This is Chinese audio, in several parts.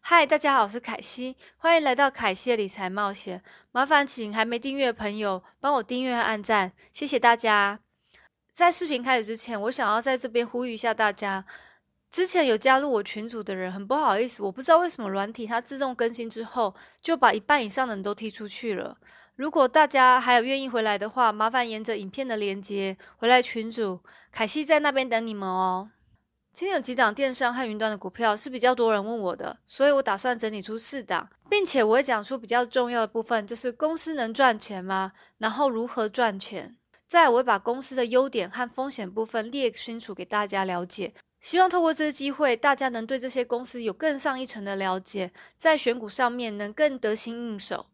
嗨，大家好，我是凯西，欢迎来到凯西的理财冒险。麻烦请还没订阅的朋友帮我订阅和按赞，谢谢大家。在视频开始之前，我想要在这边呼吁一下大家：之前有加入我群组的人，很不好意思，我不知道为什么软体它自动更新之后，就把一半以上的人都踢出去了。如果大家还有愿意回来的话，麻烦沿着影片的连接回来群组，凯西在那边等你们哦。今天有几档电商和云端的股票是比较多人问我的，所以我打算整理出四档，并且我会讲出比较重要的部分，就是公司能赚钱吗？然后如何赚钱？再我会把公司的优点和风险部分列清楚给大家了解。希望透过这次机会，大家能对这些公司有更上一层的了解，在选股上面能更得心应手。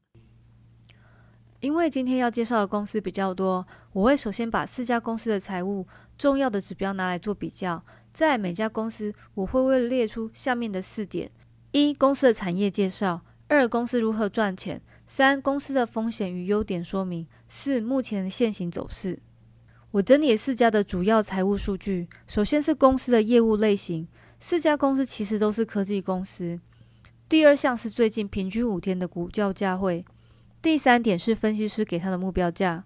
因为今天要介绍的公司比较多，我会首先把四家公司的财务重要的指标拿来做比较。在每家公司，我会为列出下面的四点：一、公司的产业介绍；二、公司如何赚钱；三、公司的风险与优点说明；四、目前的现行走势。我整理四家的主要财务数据。首先是公司的业务类型，四家公司其实都是科技公司。第二项是最近平均五天的股价价会。第三点是分析师给他的目标价。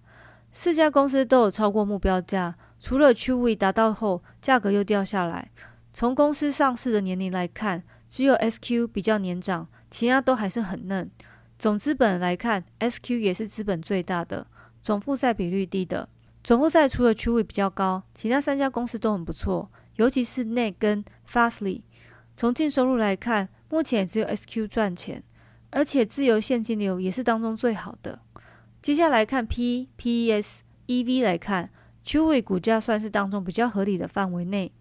四家公司都有超过目标价。除了 QV 达到后，价格又掉下来。从公司上市的年龄来看，只有 SQ 比较年长，其他都还是很嫩。总资本来看，SQ 也是资本最大的，总负债比率低的。总负债除了 QV 比较高，其他三家公司都很不错，尤其是 Net 跟 Fastly。从净收入来看，目前也只有 SQ 赚钱，而且自由现金流也是当中最好的。接下来看 P、PES、EV 来看。Q 位股价算是当中比较合理的范围内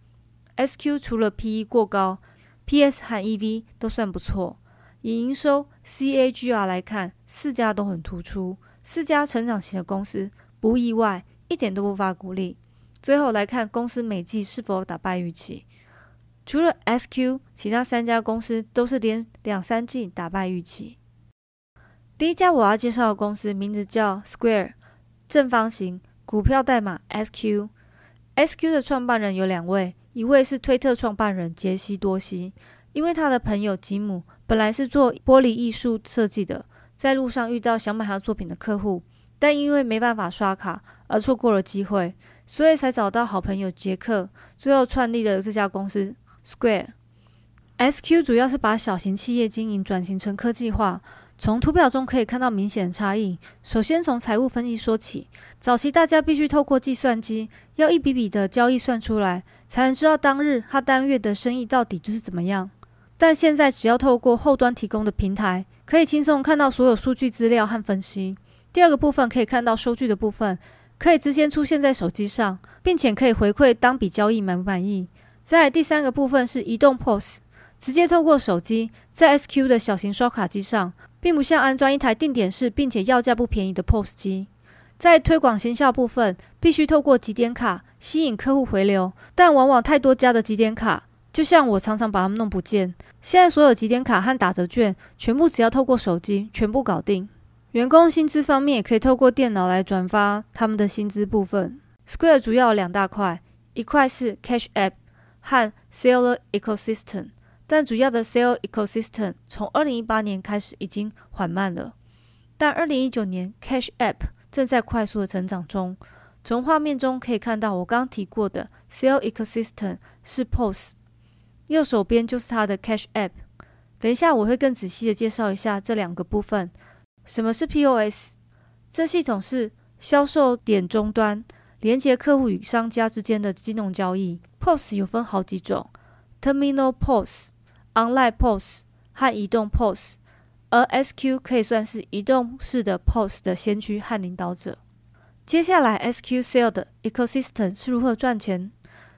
，SQ 除了 PE 过高，PS 和 EV 都算不错。以营收 CAGR 来看，四家都很突出，四家成长型的公司不意外，一点都不乏鼓励。最后来看公司每季是否打败预期，除了 SQ，其他三家公司都是连两三季打败预期。第一家我要介绍的公司名字叫 Square，正方形。股票代码 SQ，SQ 的创办人有两位，一位是推特创办人杰西多西，因为他的朋友吉姆本来是做玻璃艺术设计的，在路上遇到想买他作品的客户，但因为没办法刷卡而错过了机会，所以才找到好朋友杰克，最后创立了这家公司 Square。SQ 主要是把小型企业经营转型成科技化。从图表中可以看到明显差异。首先从财务分析说起，早期大家必须透过计算机，要一笔笔的交易算出来，才能知道当日他单月的生意到底就是怎么样。但现在只要透过后端提供的平台，可以轻松看到所有数据资料和分析。第二个部分可以看到收据的部分，可以直接出现在手机上，并且可以回馈当笔交易满不满意。在第三个部分是移动 POS，直接透过手机在 SQ 的小型刷卡机上。并不像安装一台定点式并且要价不便宜的 POS 机，在推广行销部分，必须透过集点卡吸引客户回流，但往往太多家的集点卡，就像我常常把它们弄不见。现在所有集点卡和打折券，全部只要透过手机全部搞定。员工薪资方面，也可以透过电脑来转发他们的薪资部分。Square 主要有两大块，一块是 Cash App 和 Seller Ecosystem。但主要的 Sale Ecosystem 从二零一八年开始已经缓慢了，但二零一九年 Cash App 正在快速的成长中。从画面中可以看到，我刚提过的 Sale Ecosystem 是 POS，右手边就是它的 Cash App。等一下我会更仔细的介绍一下这两个部分。什么是 POS？这系统是销售点终端，连接客户与商家之间的金融交易。POS 有分好几种，Terminal POS。Online POS 和移动 POS，而 SQ 可以算是移动式的 POS 的先驱和领导者。接下来，SQ Sale 的 Ecosystem 是如何赚钱？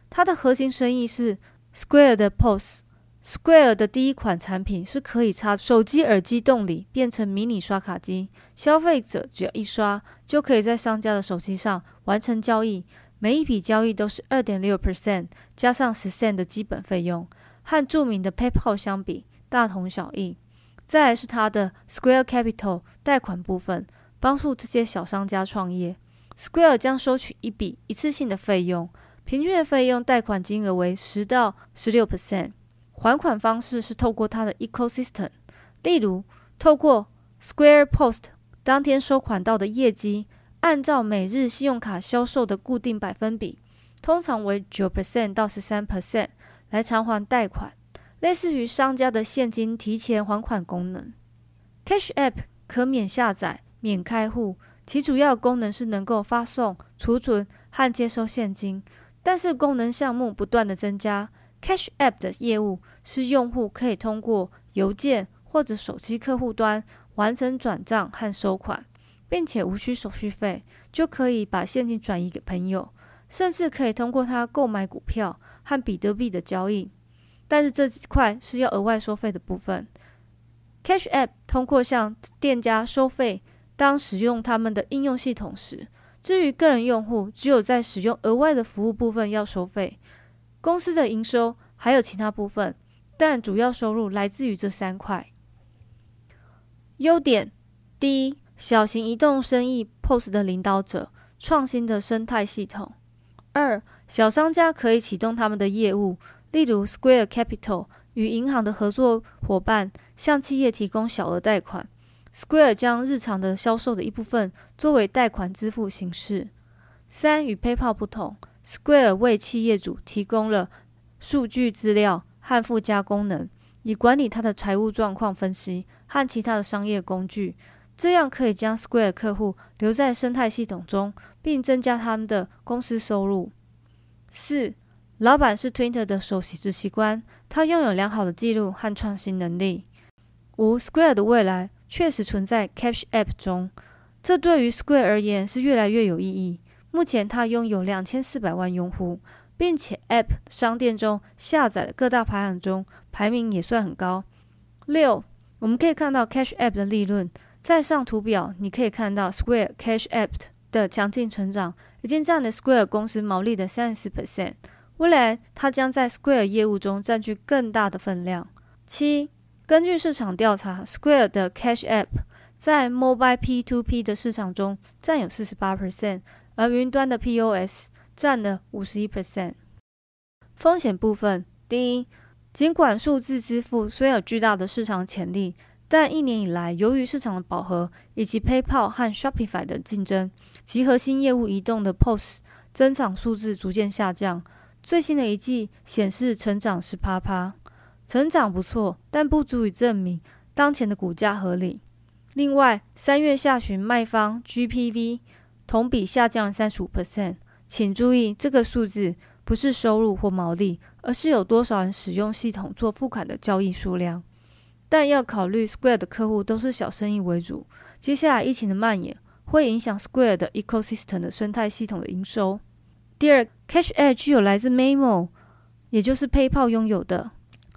它的核心生意是 Square 的 POS。Square 的第一款产品是可以插手机耳机洞里变成迷你刷卡机，消费者只要一刷，就可以在商家的手机上完成交易。每一笔交易都是二点六 percent 加上十 cent 的基本费用。和著名的 PayPal 相比，大同小异。再来是它的 Square Capital 贷款部分，帮助这些小商家创业。Square 将收取一笔一次性的费用，平均的费用贷款金额为十到十六 percent，还款方式是透过它的 ecosystem，例如透过 Square Post 当天收款到的业绩，按照每日信用卡销售的固定百分比，通常为九 percent 到十三 percent 来偿还贷款，类似于商家的现金提前还款功能。Cash App 可免下载、免开户，其主要功能是能够发送、储存和接收现金，但是功能项目不断的增加。Cash App 的业务是用户可以通过邮件或者手机客户端完成转账和收款，并且无需手续费就可以把现金转移给朋友，甚至可以通过它购买股票和比特币的交易。但是这几块是要额外收费的部分。Cash App 通过向店家收费，当使用他们的应用系统时。至于个人用户，只有在使用额外的服务部分要收费。公司的营收还有其他部分，但主要收入来自于这三块。优点：第一，小型移动生意 POS 的领导者，创新的生态系统；二，小商家可以启动他们的业务，例如 Square Capital 与银行的合作伙伴向企业提供小额贷款，Square 将日常的销售的一部分作为贷款支付形式；三，与 PayPal 不同。Square 为企业主提供了数据资料和附加功能，以管理他的财务状况分析和其他的商业工具，这样可以将 Square 客户留在生态系统中，并增加他们的公司收入。四，老板是 Twitter 的首席执行官，他拥有良好的记录和创新能力。五，Square 的未来确实存在 Cash App 中，这对于 Square 而言是越来越有意义。目前，它拥有两千四百万用户，并且 App 商店中下载的各大排行中排名也算很高。六，我们可以看到 Cash App 的利润，在上图表你可以看到 Square Cash App 的强劲成长，已经占了 Square 公司毛利的三十四 percent。未来，它将在 Square 业务中占据更大的分量。七，根据市场调查，Square 的 Cash App 在 Mobile P2P 的市场中占有四十八 percent。而云端的 POS 占了五十一 percent。风险部分，第一，尽管数字支付虽有巨大的市场潜力，但一年以来，由于市场的饱和以及 PayPal 和 Shopify 的竞争，其核心业务移动的 POS 增长数字逐渐下降。最新的一季显示成长是趴趴，成长不错，但不足以证明当前的股价合理。另外，三月下旬卖方 GPV。同比下降了三十五 percent，请注意这个数字不是收入或毛利，而是有多少人使用系统做付款的交易数量。但要考虑 Square 的客户都是小生意为主，接下来疫情的蔓延会影响 Square 的 ecosystem 的生态系统的营收。第二，Cash App 具有来自 Memo，也就是 PayPal 拥有的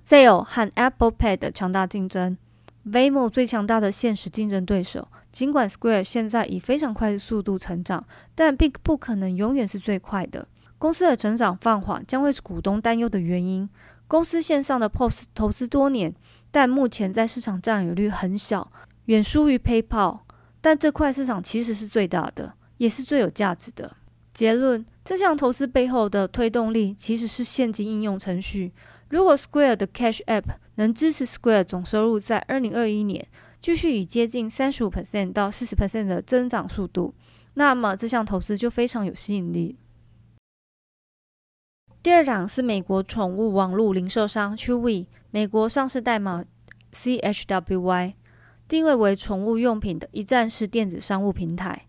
Zelle 和 Apple Pay 的强大竞争。Venmo 最强大的现实竞争对手。尽管 Square 现在以非常快的速度成长，但并不可能永远是最快的。公司的成长放缓将会是股东担忧的原因。公司线上的 POS 投资多年，但目前在市场占有率很小，远输于 PayPal。但这块市场其实是最大的，也是最有价值的。结论：这项投资背后的推动力其实是现金应用程序。如果 Square 的 Cash App 能支持 Square 总收入在二零二一年。继续以接近三十五 percent 到四十 percent 的增长速度，那么这项投资就非常有吸引力。第二档是美国宠物网络零售商 Chewy，美国上市代码 CHWY，定位为宠物用品的一站式电子商务平台。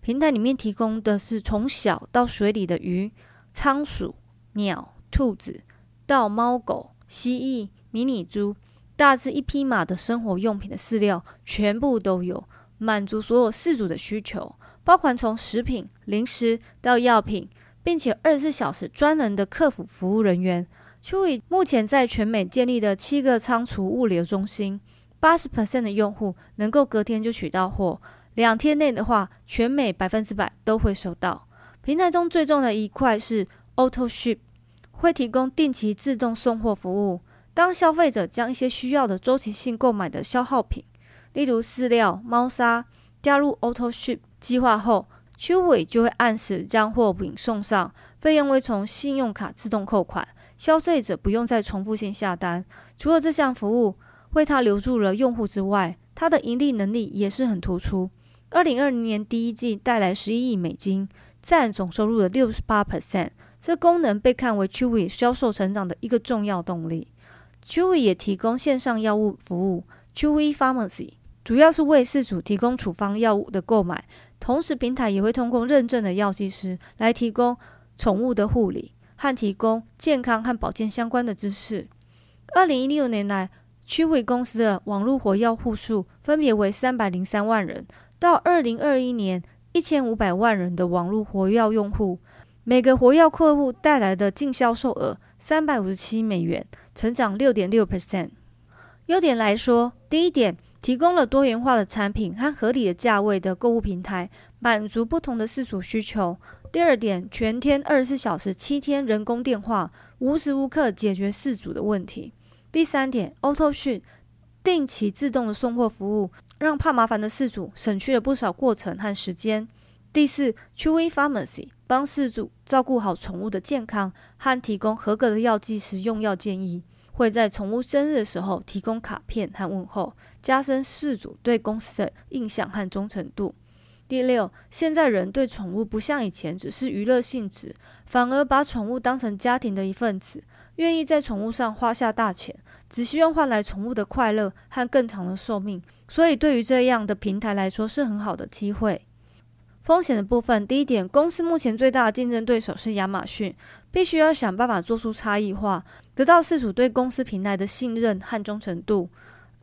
平台里面提供的是从小到水里的鱼、仓鼠、鸟、兔子，到猫狗、蜥蜴、迷你猪。大致一匹马的生活用品的饲料全部都有，满足所有饲主的需求，包含从食品、零食到药品，并且二十四小时专人的客服服务人员。Chewy 目前在全美建立的七个仓储物流中心，八十 percent 的用户能够隔天就取到货，两天内的话，全美百分之百都会收到。平台中最重的一块是 Auto Ship，会提供定期自动送货服务。当消费者将一些需要的周期性购买的消耗品，例如饲料、猫砂，加入 Auto Ship 计划后，秋尾就会按时将货品送上，费用会从信用卡自动扣款，消费者不用再重复性下单。除了这项服务为他留住了用户之外，他的盈利能力也是很突出。二零二零年第一季带来十一亿美金，占总收入的六十八 percent。这功能被看为 Chewy 销售成长的一个重要动力。Chewy 也提供线上药物服务 Chewy Pharmacy，主要是为事主提供处方药物的购买。同时，平台也会通过认证的药剂师来提供宠物的护理和提供健康和保健相关的知识。二零一六年来，Chewy 公司的网络活跃户数分别为三百零三万人，到二零二一年一千五百万人的网络活跃用户。每个活跃客户带来的净销售额三百五十七美元，成长六点六 percent。优点来说，第一点，提供了多元化的产品和合理的价位的购物平台，满足不同的饲主需求。第二点，全天二十四小时七天人工电话，无时无刻解决饲主的问题。第三点，Auto Ship 定期自动的送货服务，让怕麻烦的饲主省去了不少过程和时间。第四，Chewy Pharmacy 帮饲主照顾好宠物的健康和提供合格的药剂时用药建议，会在宠物生日的时候提供卡片和问候，加深事主对公司的印象和忠诚度。第六，现在人对宠物不像以前只是娱乐性质，反而把宠物当成家庭的一份子，愿意在宠物上花下大钱，只希望换来宠物的快乐和更长的寿命。所以，对于这样的平台来说，是很好的机会。风险的部分，第一点，公司目前最大的竞争对手是亚马逊，必须要想办法做出差异化，得到事主对公司平台的信任和忠诚度。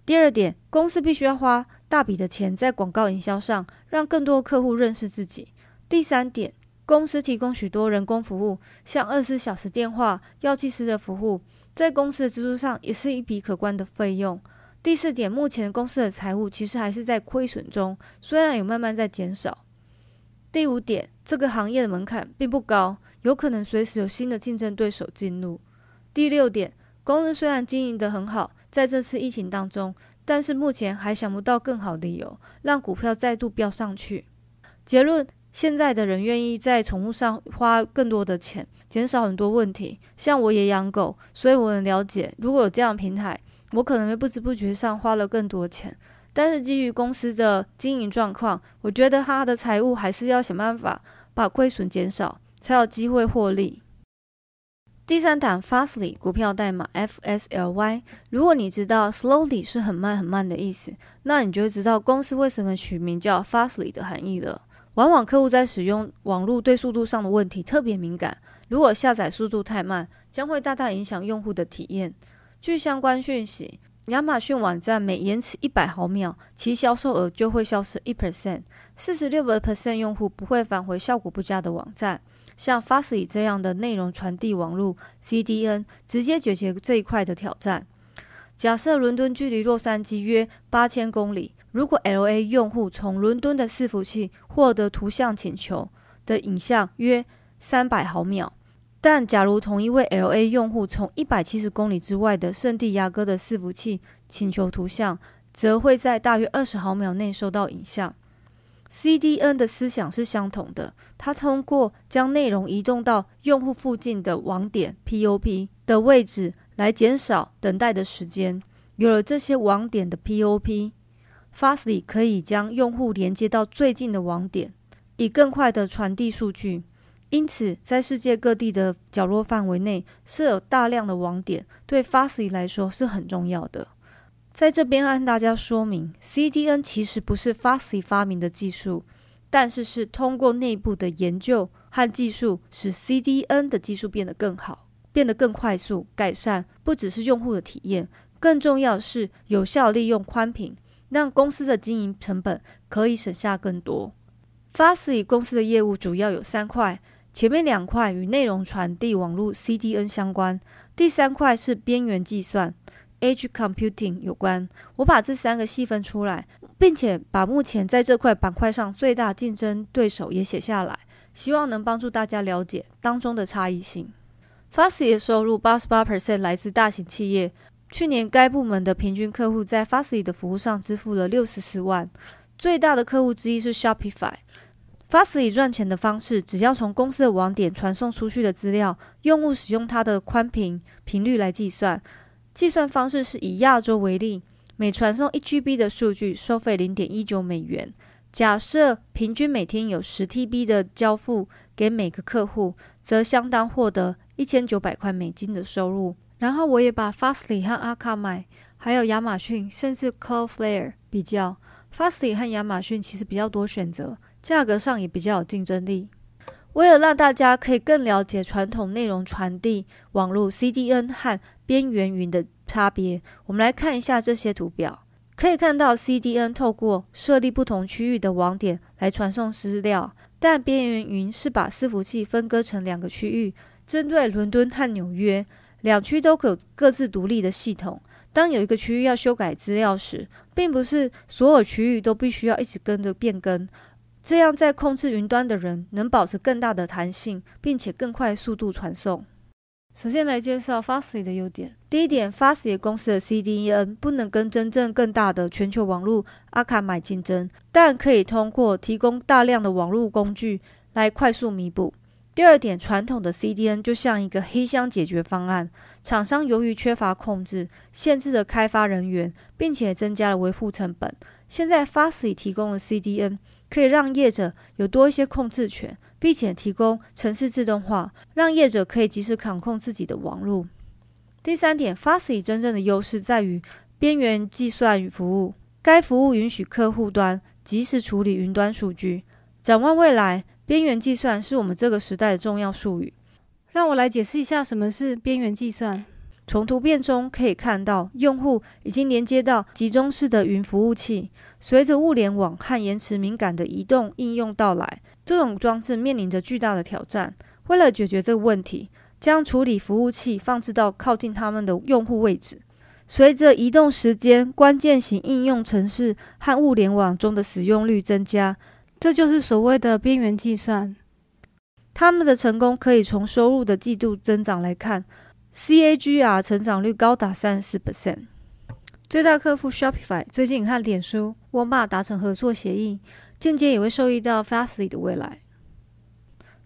第二点，公司必须要花大笔的钱在广告营销上，让更多客户认识自己。第三点，公司提供许多人工服务，像二十四小时电话、药剂师的服务，在公司的支出上也是一笔可观的费用。第四点，目前公司的财务其实还是在亏损中，虽然有慢慢在减少。第五点，这个行业的门槛并不高，有可能随时有新的竞争对手进入。第六点，公司虽然经营得很好，在这次疫情当中，但是目前还想不到更好的理由让股票再度飙上去。结论：现在的人愿意在宠物上花更多的钱，减少很多问题。像我也养狗，所以我能了解，如果有这样平台，我可能会不知不觉上花了更多钱。但是基于公司的经营状况，我觉得他的财务还是要想办法把亏损减少，才有机会获利。第三档 Fastly 股票代码 FSLY，如果你知道 Slowly 是很慢很慢的意思，那你就会知道公司为什么取名叫 Fastly 的含义了。往往客户在使用网络对速度上的问题特别敏感，如果下载速度太慢，将会大大影响用户的体验。据相关讯息。亚马逊网站每延迟一百毫秒，其销售额就会消失一 percent。四十六个 percent 用户不会返回效果不佳的网站。像 f a s t y 这样的内容传递网络 CDN，直接解决这一块的挑战。假设伦敦距离洛杉矶约八千公里，如果 LA 用户从伦敦的伺服器获得图像请求的影像约三百毫秒。但假如同一位 LA 用户从一百七十公里之外的圣地亚哥的伺服器请求图像，则会在大约二十毫秒内收到影像。CDN 的思想是相同的，它通过将内容移动到用户附近的网点 POP 的位置，来减少等待的时间。有了这些网点的 POP，Fastly 可以将用户连接到最近的网点，以更快的传递数据。因此，在世界各地的角落范围内设有大量的网点，对 Fastly 来说是很重要的。在这边和大家说明，CDN 其实不是 Fastly 发明的技术，但是是通过内部的研究和技术，使 CDN 的技术变得更好，变得更快速，改善不只是用户的体验，更重要是有效利用宽频，让公司的经营成本可以省下更多。Fastly 公司的业务主要有三块。前面两块与内容传递网络 CDN 相关，第三块是边缘计算 Edge Computing 有关。我把这三个细分出来，并且把目前在这块板块上最大竞争对手也写下来，希望能帮助大家了解当中的差异性。Fastly 的收入八十八 percent 来自大型企业，去年该部门的平均客户在 Fastly 的服务上支付了六十四万，最大的客户之一是 Shopify。Fastly 赚钱的方式，只要从公司的网点传送出去的资料，用户使用它的宽频频率来计算。计算方式是以亚洲为例，每传送一 GB 的数据收费零点一九美元。假设平均每天有十 TB 的交付给每个客户，则相当获得一千九百块美金的收入。然后我也把 Fastly 和 Akamai，还有亚马逊，甚至 Cloudflare 比较。Fastly 和亚马逊其实比较多选择。价格上也比较有竞争力。为了让大家可以更了解传统内容传递网络 CDN 和边缘云的差别，我们来看一下这些图表。可以看到，CDN 透过设立不同区域的网点来传送资料，但边缘云是把伺服器分割成两个区域，针对伦敦和纽约两区都有各自独立的系统。当有一个区域要修改资料时，并不是所有区域都必须要一直跟着变更。这样，在控制云端的人能保持更大的弹性，并且更快速度传送。首先来介绍 Fastly 的优点。第一点，Fastly 公司的 CDN 不能跟真正更大的全球网络阿卡买竞争，但可以通过提供大量的网络工具来快速弥补。第二点，传统的 CDN 就像一个黑箱解决方案，厂商由于缺乏控制，限制了开发人员，并且增加了维护成本。现在 Fastly 提供的 CDN。可以让业者有多一些控制权，并且提供城市自动化，让业者可以及时掌控自己的网络。第三点，Fastly 真正的优势在于边缘计算与服务，该服务允许客户端及时处理云端数据。展望未来，边缘计算是我们这个时代的重要术语。让我来解释一下什么是边缘计算。从图片中可以看到，用户已经连接到集中式的云服务器。随着物联网和延迟敏感的移动应用到来，这种装置面临着巨大的挑战。为了解决这个问题，将处理服务器放置到靠近他们的用户位置。随着移动时间，关键型应用程式和物联网中的使用率增加，这就是所谓的边缘计算。他们的成功可以从收入的季度增长来看。CAGR 成长率高达三十四 percent。最大客户 Shopify 最近和脸书、沃尔玛达成合作协议，间接也会受益到 Fastly 的未来。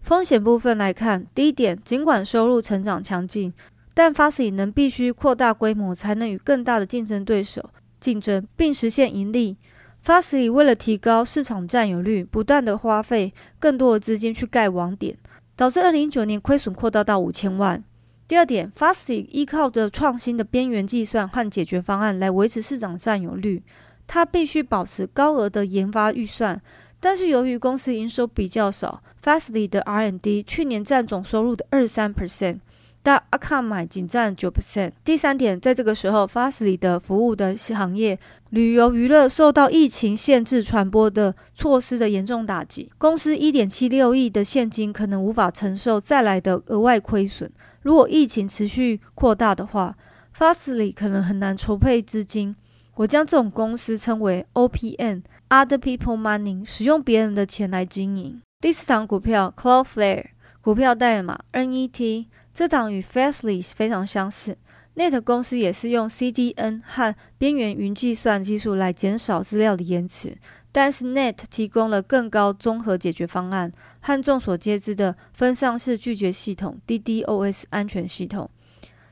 风险部分来看，第一点，尽管收入成长强劲，但 Fastly 能必须扩大规模，才能与更大的竞争对手竞争，并实现盈利。Fastly 为了提高市场占有率，不断的花费更多的资金去盖网点，导致二零一九年亏损扩大到五千万。第二点，Fastly 依靠着创新的边缘计算和解决方案来维持市场占有率。它必须保持高额的研发预算，但是由于公司营收比较少，Fastly 的 R&D 去年占总收入的二三 percent。但 Akamai 仅占九 percent。第三点，在这个时候，Fastly 的服务的行业，旅游娱乐受到疫情限制传播的措施的严重打击，公司一点七六亿的现金可能无法承受再来的额外亏损。如果疫情持续扩大的话，Fastly 可能很难筹备资金。我将这种公司称为 OPM（Other People Money），使用别人的钱来经营。第四档股票 Cloudflare，股票代码 NET。这档与 Fastly 非常相似，Net 公司也是用 CDN 和边缘云计算技术来减少资料的延迟，但是 Net 提供了更高综合解决方案和众所皆知的分散式拒绝系统 （DDoS） 安全系统。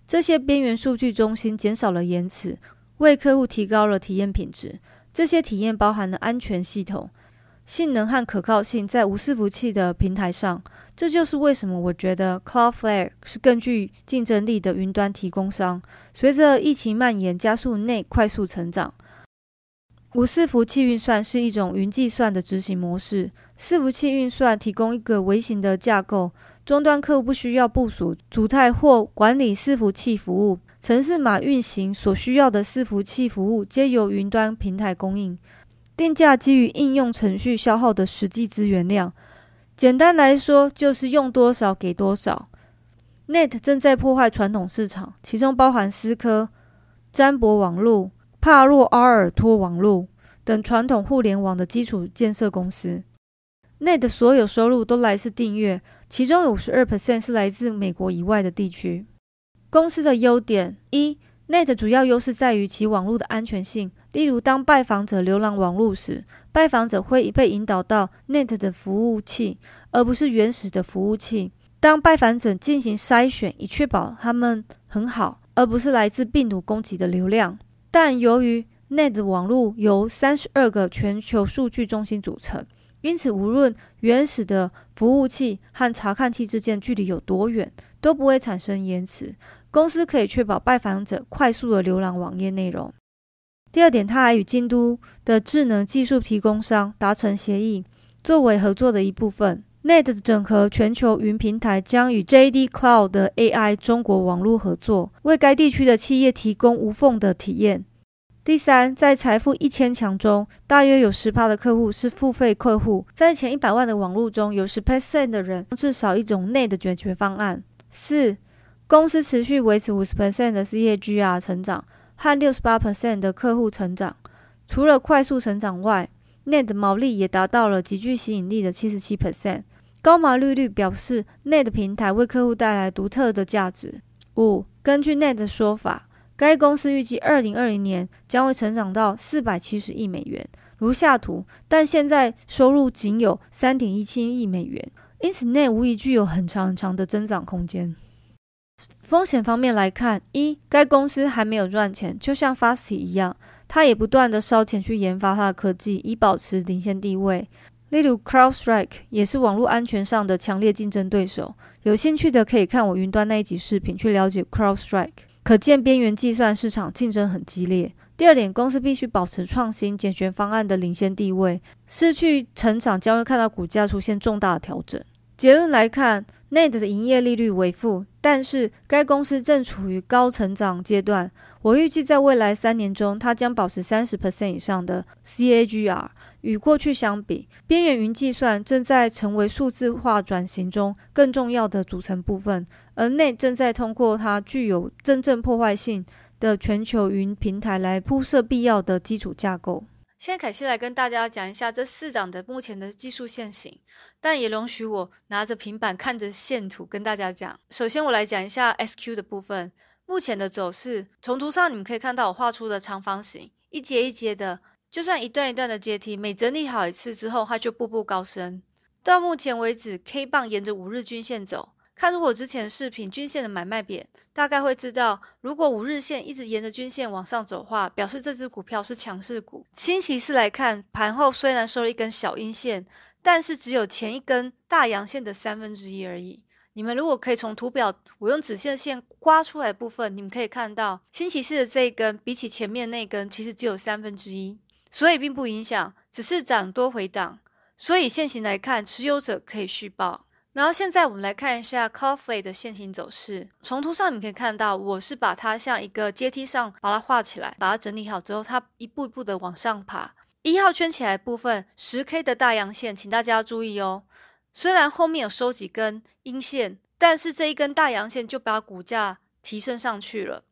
这些边缘数据中心减少了延迟，为客户提高了体验品质。这些体验包含了安全系统。性能和可靠性在无伺服器的平台上，这就是为什么我觉得 Cloudflare 是更具竞争力的云端提供商。随着疫情蔓延，加速内快速成长。无伺服器运算是一种云计算的执行模式。伺服器运算提供一个微型的架构，终端客户不需要部署、主态或管理伺服器服务。城市码运行所需要的伺服器服务皆由云端平台供应。定价基于应用程序消耗的实际资源量，简单来说就是用多少给多少。Net 正在破坏传统市场，其中包含思科、詹博网络、帕洛阿尔托网络等传统互联网的基础建设公司。Net 所有收入都来自订阅，其中有五十二 percent 是来自美国以外的地区。公司的优点一。Net 主要优势在于其网络的安全性。例如，当拜访者浏览网络时，拜访者会被引导到 Net 的服务器，而不是原始的服务器。当拜访者进行筛选，以确保他们很好，而不是来自病毒攻击的流量。但由于 Net 网络由三十二个全球数据中心组成，因此无论原始的服务器和查看器之间距离有多远，都不会产生延迟。公司可以确保拜访者快速的浏览网页内容。第二点，它还与京都的智能技术提供商达成协议，作为合作的一部分。Net 整合全球云平台将与 JD Cloud 的 AI 中国网络合作，为该地区的企业提供无缝的体验。第三，在财富一千强中，大约有十趴的客户是付费客户，在前一百万的网络中有十 percent 的人至少一种 Net 解决方案。四公司持续维持五十 percent 的 CAGR 成长和六十八 percent 的客户成长。除了快速成长外，Net 毛利也达到了极具吸引力的七十七 percent。高毛利率表示 Net 平台为客户带来独特的价值。五，根据 Net 的说法，该公司预计二零二零年将会成长到四百七十亿美元，如下图。但现在收入仅有三点一七亿美元，因此 Net 无疑具有很长很长的增长空间。风险方面来看，一，该公司还没有赚钱，就像 Fast 一样，它也不断的烧钱去研发它的科技，以保持领先地位。例如，CrowdStrike 也是网络安全上的强烈竞争对手。有兴趣的可以看我云端那一集视频，去了解 CrowdStrike。可见边缘计算市场竞争很激烈。第二点，公司必须保持创新解决方案的领先地位，失去成长将会看到股价出现重大的调整。结论来看，Net 的营业利率为负，但是该公司正处于高成长阶段。我预计在未来三年中，它将保持三十 percent 以上的 CAGR。与过去相比，边缘云计算正在成为数字化转型中更重要的组成部分，而 Net 正在通过它具有真正破坏性的全球云平台来铺设必要的基础架构。现在凯西来跟大家讲一下这四档的目前的技术线型，但也容许我拿着平板看着线图跟大家讲。首先，我来讲一下 SQ 的部分，目前的走势。从图上你们可以看到我画出的长方形，一节一节的，就算一段一段的阶梯，每整理好一次之后，它就步步高升。到目前为止，K 棒沿着五日均线走。看出我之前视频均线的买卖点，大概会知道，如果五日线一直沿着均线往上走的话，表示这只股票是强势股。星期四来看，盘后虽然收了一根小阴线，但是只有前一根大阳线的三分之一而已。你们如果可以从图表，我用紫线线刮出来的部分，你们可以看到，星期四的这一根比起前面那根，其实只有三分之一，所以并不影响，只是涨多回档。所以现行来看，持有者可以续报。然后现在我们来看一下 c o f f e e 的线形走势。从图上你可以看到，我是把它像一个阶梯上把它画起来，把它整理好之后，它一步一步的往上爬。一号圈起来部分十 K 的大阳线，请大家注意哦。虽然后面有收几根阴线，但是这一根大阳线就把股价提升上去了。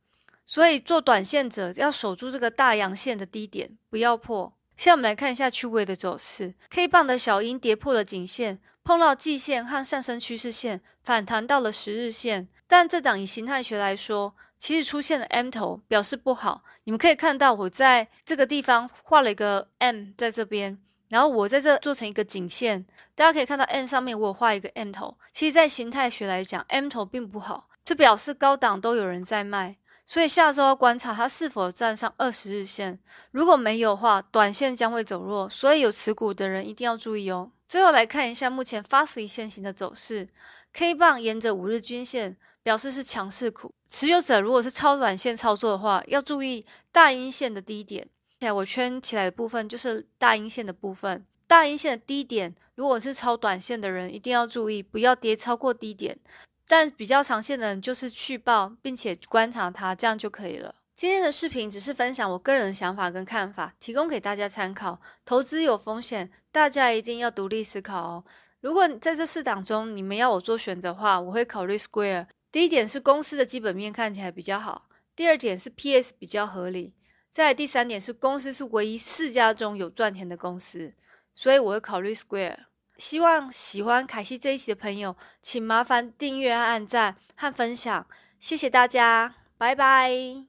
所以做短线者要守住这个大阳线的低点，不要破。现在我们来看一下区位的走势，K 棒的小阴跌破了颈线。碰到季线和上升趋势线，反弹到了十日线，但这档以形态学来说，其实出现了 M 头，表示不好。你们可以看到，我在这个地方画了一个 M 在这边，然后我在这做成一个颈线，大家可以看到 M 上面我有画一个 M 头。其实，在形态学来讲，M 头并不好，这表示高档都有人在卖，所以下周要观察它是否站上二十日线。如果没有的话，短线将会走弱，所以有持股的人一定要注意哦。最后来看一下目前 Fastly 线型的走势，K 棒沿着五日均线表示是强势股，持有者如果是超短线操作的话，要注意大阴线的低点。现在我圈起来的部分就是大阴线的部分，大阴线的低点，如果是超短线的人一定要注意，不要跌超过低点。但比较常见的人就是去报，并且观察它，这样就可以了。今天的视频只是分享我个人的想法跟看法，提供给大家参考。投资有风险，大家一定要独立思考哦。如果在这四档中，你们要我做选择的话，我会考虑 Square。第一点是公司的基本面看起来比较好，第二点是 PS 比较合理，再第三点是公司是唯一四家中有赚钱的公司，所以我会考虑 Square。希望喜欢凯西这一期的朋友，请麻烦订阅、按赞和分享，谢谢大家，拜拜。